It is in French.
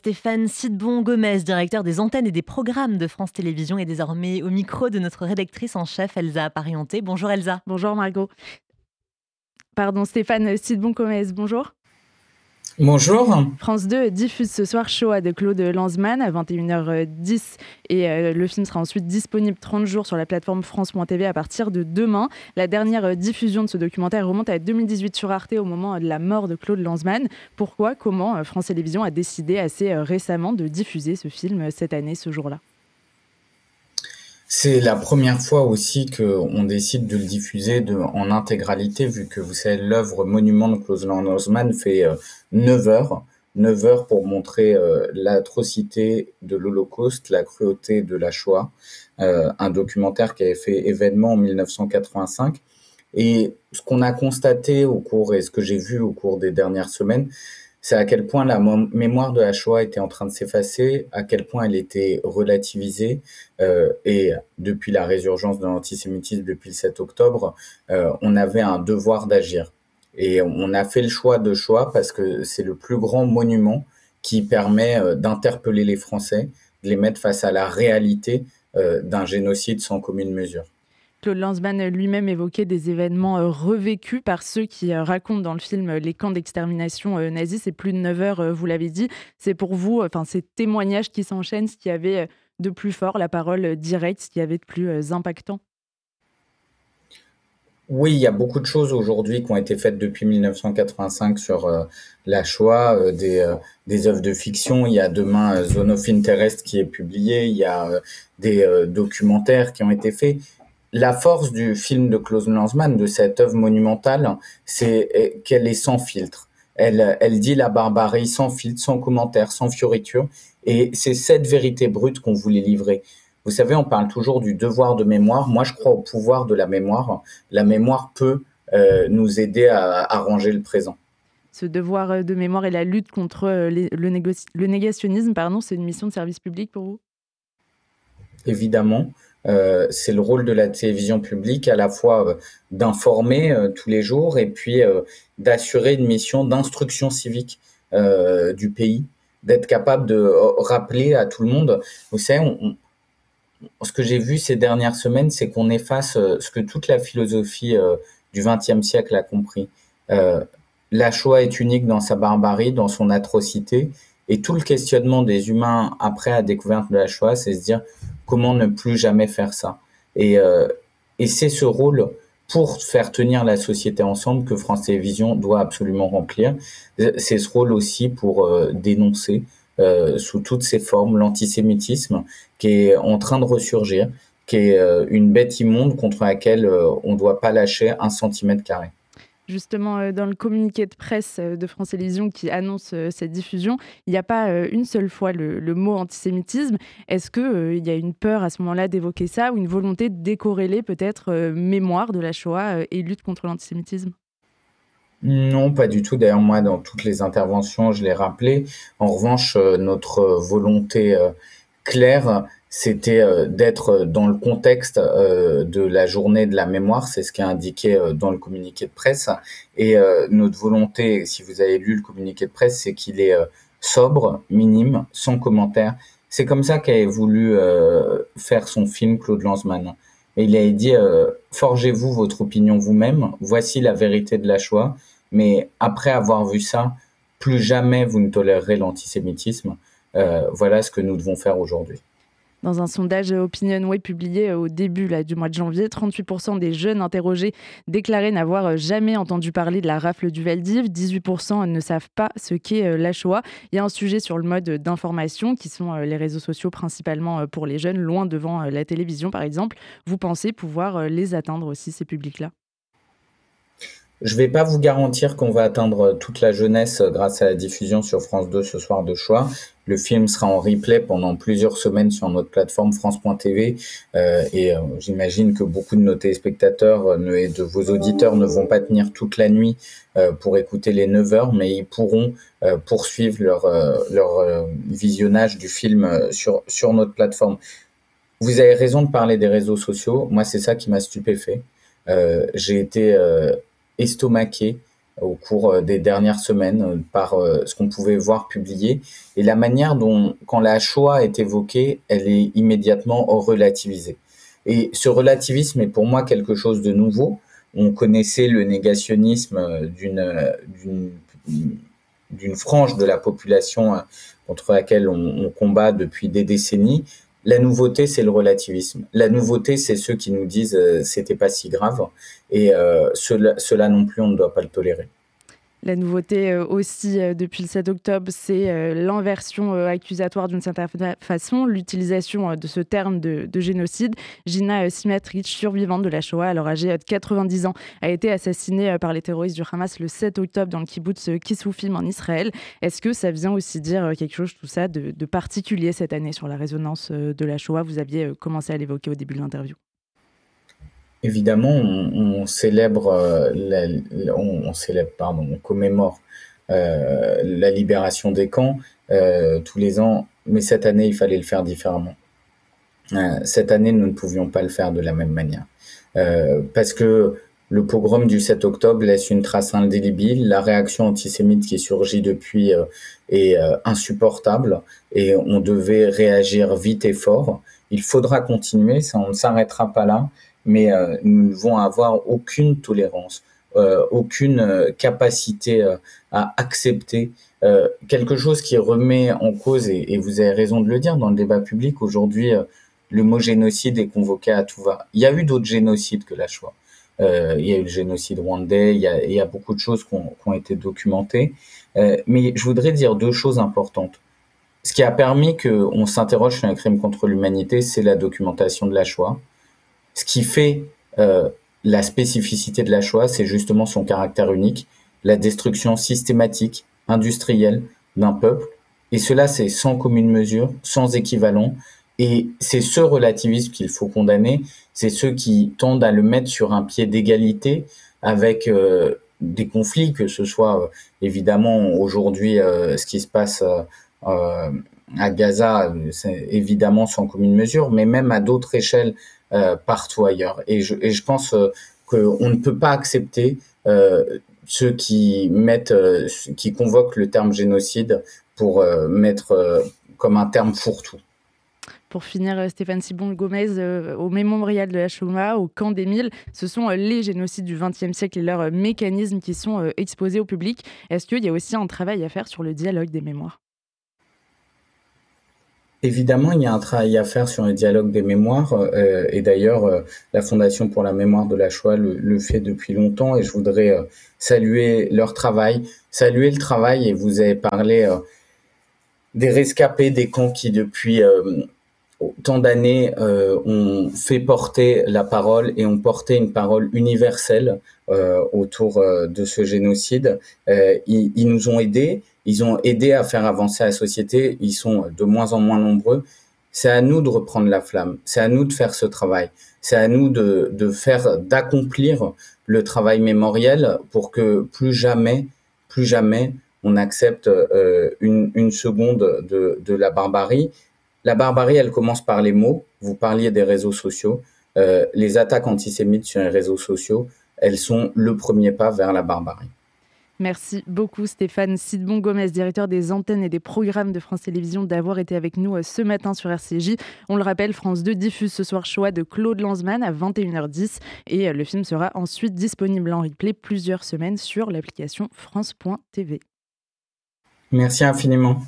Stéphane Sidbon-Gomez, directeur des antennes et des programmes de France Télévisions, est désormais au micro de notre rédactrice en chef Elsa Parienté. Bonjour Elsa. Bonjour Margot. Pardon, Stéphane Sidbon-Gomez, bonjour. Bonjour. France 2 diffuse ce soir Shoah de Claude Lanzmann à 21h10 et euh, le film sera ensuite disponible 30 jours sur la plateforme France.tv à partir de demain. La dernière euh, diffusion de ce documentaire remonte à 2018 sur Arte au moment de la mort de Claude Lanzmann. Pourquoi, comment euh, France Télévisions a décidé assez récemment de diffuser ce film cette année, ce jour-là? C'est la première fois aussi qu'on décide de le diffuser de, en intégralité, vu que vous savez, l'œuvre Monument de Klaus Lanzmann fait 9 euh, heures. 9 heures pour montrer euh, l'atrocité de l'Holocauste, la cruauté de la Shoah. Euh, un documentaire qui avait fait événement en 1985. Et ce qu'on a constaté au cours, et ce que j'ai vu au cours des dernières semaines, c'est à quel point la mémoire de la Shoah était en train de s'effacer, à quel point elle était relativisée. Euh, et depuis la résurgence de l'antisémitisme depuis le 7 octobre, euh, on avait un devoir d'agir. Et on a fait le choix de Shoah parce que c'est le plus grand monument qui permet euh, d'interpeller les Français, de les mettre face à la réalité d'un génocide sans commune mesure. Claude Lanzmann lui-même évoquait des événements euh, revécus par ceux qui euh, racontent dans le film euh, les camps d'extermination nazis. C'est plus de 9 heures, vous l'avez dit. C'est pour vous, enfin, ces témoignages qui s'enchaînent, ce qui avait de plus fort, la parole directe, ce qui avait de plus impactant oui, il y a beaucoup de choses aujourd'hui qui ont été faites depuis 1985 sur la Shoah, des, des œuvres de fiction. Il y a demain Zone of Interest qui est publié, il y a des documentaires qui ont été faits la force du film de Klaus Lanzmann, de cette œuvre monumentale, c'est eh, qu'elle est sans filtre. Elle, elle dit la barbarie sans filtre, sans commentaire, sans fioriture. Et c'est cette vérité brute qu'on voulait livrer. Vous savez, on parle toujours du devoir de mémoire. Moi, je crois au pouvoir de la mémoire. La mémoire peut euh, nous aider à, arranger le présent. Ce devoir euh, de mémoire et la lutte contre euh, le, le, négationnisme, pardon, c'est une mission de service public pour vous? Évidemment. Euh, c'est le rôle de la télévision publique à la fois euh, d'informer euh, tous les jours et puis d'assurer une mission d'instruction civique du pays, d'être capable de rappeler à tout le monde. Vous savez, ce que j'ai vu ces dernières semaines, c'est qu'on efface ce que toute la philosophie du XXe siècle a compris. la Shoah est unique dans sa barbarie, dans son atrocité, et tout le questionnement des humains après la découverte de la Shoah, c'est se dire comment ne plus jamais faire ça. Et, euh, et c'est ce rôle pour faire tenir la société ensemble que France Télévisions doit absolument remplir. C'est ce rôle aussi pour euh, dénoncer euh, sous toutes ses formes l'antisémitisme qui est en train de ressurgir, qui est une bête immonde contre laquelle on ne doit pas lâcher un centimètre carré justement euh, dans le communiqué de presse euh, de France Télévisions qui annonce euh, cette diffusion, il n'y a pas une seule fois le, mot antisémitisme. Est-ce qu'il il y a une peur à ce moment-là d'évoquer ça ou une volonté de décorréler peut-être mémoire de la Shoah et lutte contre l'antisémitisme? Non, pas du tout. D'ailleurs, moi, dans toutes les interventions, je l'ai rappelé. En revanche, notre volonté claire, c'était euh, d'être dans le contexte euh, de la journée de la mémoire, c'est ce qui est indiqué euh, dans le communiqué de presse. Et notre volonté, si vous avez lu le communiqué de presse, c'est qu'il est sobre, minime, sans commentaire. C'est comme ça qu'avait voulu faire son film Claude Lanzmann. Et il a dit forgez-vous votre opinion vous-même. Voici la vérité de la Shoah. Mais après avoir vu ça, plus jamais vous ne tolérerez l'antisémitisme. voilà ce que nous devons faire aujourd'hui. Dans un sondage OpinionWay publié au début du mois de janvier, 38% des jeunes interrogés déclaraient n'avoir jamais entendu parler de la rafle du Valdiv. 18% ne savent pas ce qu'est euh, la Shoah. Il y a un sujet sur le mode d'information qui sont euh, les réseaux sociaux principalement euh, pour les jeunes, loin devant la télévision par exemple. Vous pensez pouvoir les atteindre aussi, ces publics-là? Je ne vais pas vous garantir qu'on va atteindre toute la jeunesse grâce à la diffusion sur France 2 ce soir de choix. Le film sera en replay pendant plusieurs semaines sur notre plateforme France.tv euh, et euh, j'imagine que beaucoup de nos téléspectateurs euh, et de vos auditeurs ne vont pas tenir toute la nuit euh, pour écouter les 9 heures, mais ils pourront euh, poursuivre leur, leur visionnage du film sur, sur notre plateforme. Vous avez raison de parler des réseaux sociaux. Moi, c'est ça qui m'a stupéfait. J'ai été estomaqué au cours des dernières semaines par ce qu'on pouvait voir publié et la manière dont, quand la Shoah est évoquée, elle est immédiatement relativisée. Et ce relativisme est pour moi quelque chose de nouveau. On connaissait le négationnisme d'une d'une frange de la population contre laquelle on, combat depuis des décennies. La nouveauté, c'est le relativisme. La nouveauté, c'est ceux qui nous disent euh, c'était pas si grave. Et euh, cela non plus, on ne doit pas le tolérer. La nouveauté euh, aussi euh, depuis le 7 octobre, c'est euh, l'inversion accusatoire d'une certaine façon, l'utilisation de ce terme de, génocide. Gina Simatrich, survivante de la Shoah, alors âgée de 90 ans, a été assassinée par les terroristes du Hamas le 7 octobre dans le kibbutz Kisufim en Israël. Est-ce que ça vient aussi dire quelque chose, tout ça, de particulier cette année sur la résonance de la Shoah? Vous aviez commencé à l'évoquer au début de l'interview. Évidemment, on, célèbre, euh, on, commémore euh, la libération des camps euh, tous les ans, mais cette année, il fallait le faire différemment. cette année, nous ne pouvions pas le faire de la même manière, parce que le pogrom du 7 octobre laisse une trace indélébile. La réaction antisémite qui surgit depuis est insupportable et on devait réagir vite et fort. Il faudra continuer, ça, on ne s'arrêtera pas là mais euh, nous ne devons avoir aucune tolérance, euh, aucune euh, capacité à accepter quelque chose qui remet en cause, et, vous avez raison de le dire dans le débat public aujourd'hui, le mot génocide est convoqué à tout va. Il y a eu d'autres génocides que la Shoah. il y a eu le génocide rwandais, il y a, il y a beaucoup de choses qui ont, été documentées. mais je voudrais dire deux choses importantes. Ce qui a permis qu'on s'interroge sur un crime contre l'humanité, c'est la documentation de la Shoah. Ce qui fait euh, la spécificité de la Shoah, c'est justement son caractère unique, la destruction systématique, industrielle d'un peuple. Et cela, c'est sans commune mesure, sans équivalent. Et c'est ce relativisme qu'il faut condamner. C'est ceux qui tendent à le mettre sur un pied d'égalité avec euh, des conflits, que ce soit euh, évidemment aujourd'hui ce qui se passe à Gaza, évidemment sans commune mesure, mais même à d'autres échelles euh, partout ailleurs. Et je, pense euh, qu'on ne peut pas accepter euh, ceux qui mettent, qui convoquent le terme génocide pour mettre comme un terme fourre-tout. Pour finir, Stéphane Sibon-Gomez, au mémorial de la Shoah, au camp d'Émile, ce sont les génocides du XXe siècle et leurs mécanismes qui sont exposés au public. Est-ce qu'il y a aussi un travail à faire sur le dialogue des mémoires? Évidemment, il y a un travail à faire sur le dialogue des mémoires, euh, et d'ailleurs, euh, la Fondation pour la mémoire de la Shoah le, fait depuis longtemps, et je voudrais euh, saluer leur travail, saluer le travail, et vous avez parlé des rescapés des camps qui, depuis tant d'années, ont fait porter la parole et ont porté une parole universelle autour de ce génocide. Ils, ils, nous ont aidés, ils ont aidé à faire avancer la société. Ils sont de moins en moins nombreux. C'est à nous de reprendre la flamme. C'est à nous de faire ce travail. C'est à nous de, de faire, d'accomplir le travail mémoriel pour que plus jamais, plus jamais, on accepte euh, une, une, seconde de, de, la barbarie. La barbarie, elle commence par les mots. Vous parliez des réseaux sociaux. Euh, les attaques antisémites sur les réseaux sociaux, elles sont le premier pas vers la barbarie. Merci beaucoup Stéphane Sidbon-Gomez, directeur des antennes et des programmes de France Télévisions, d'avoir été avec nous euh, ce matin sur RCJ. On le rappelle, France 2 diffuse ce soir Choix de Claude Lanzmann à 21h10 et euh, le film sera ensuite disponible en replay plusieurs semaines sur l'application France.tv. Merci infiniment.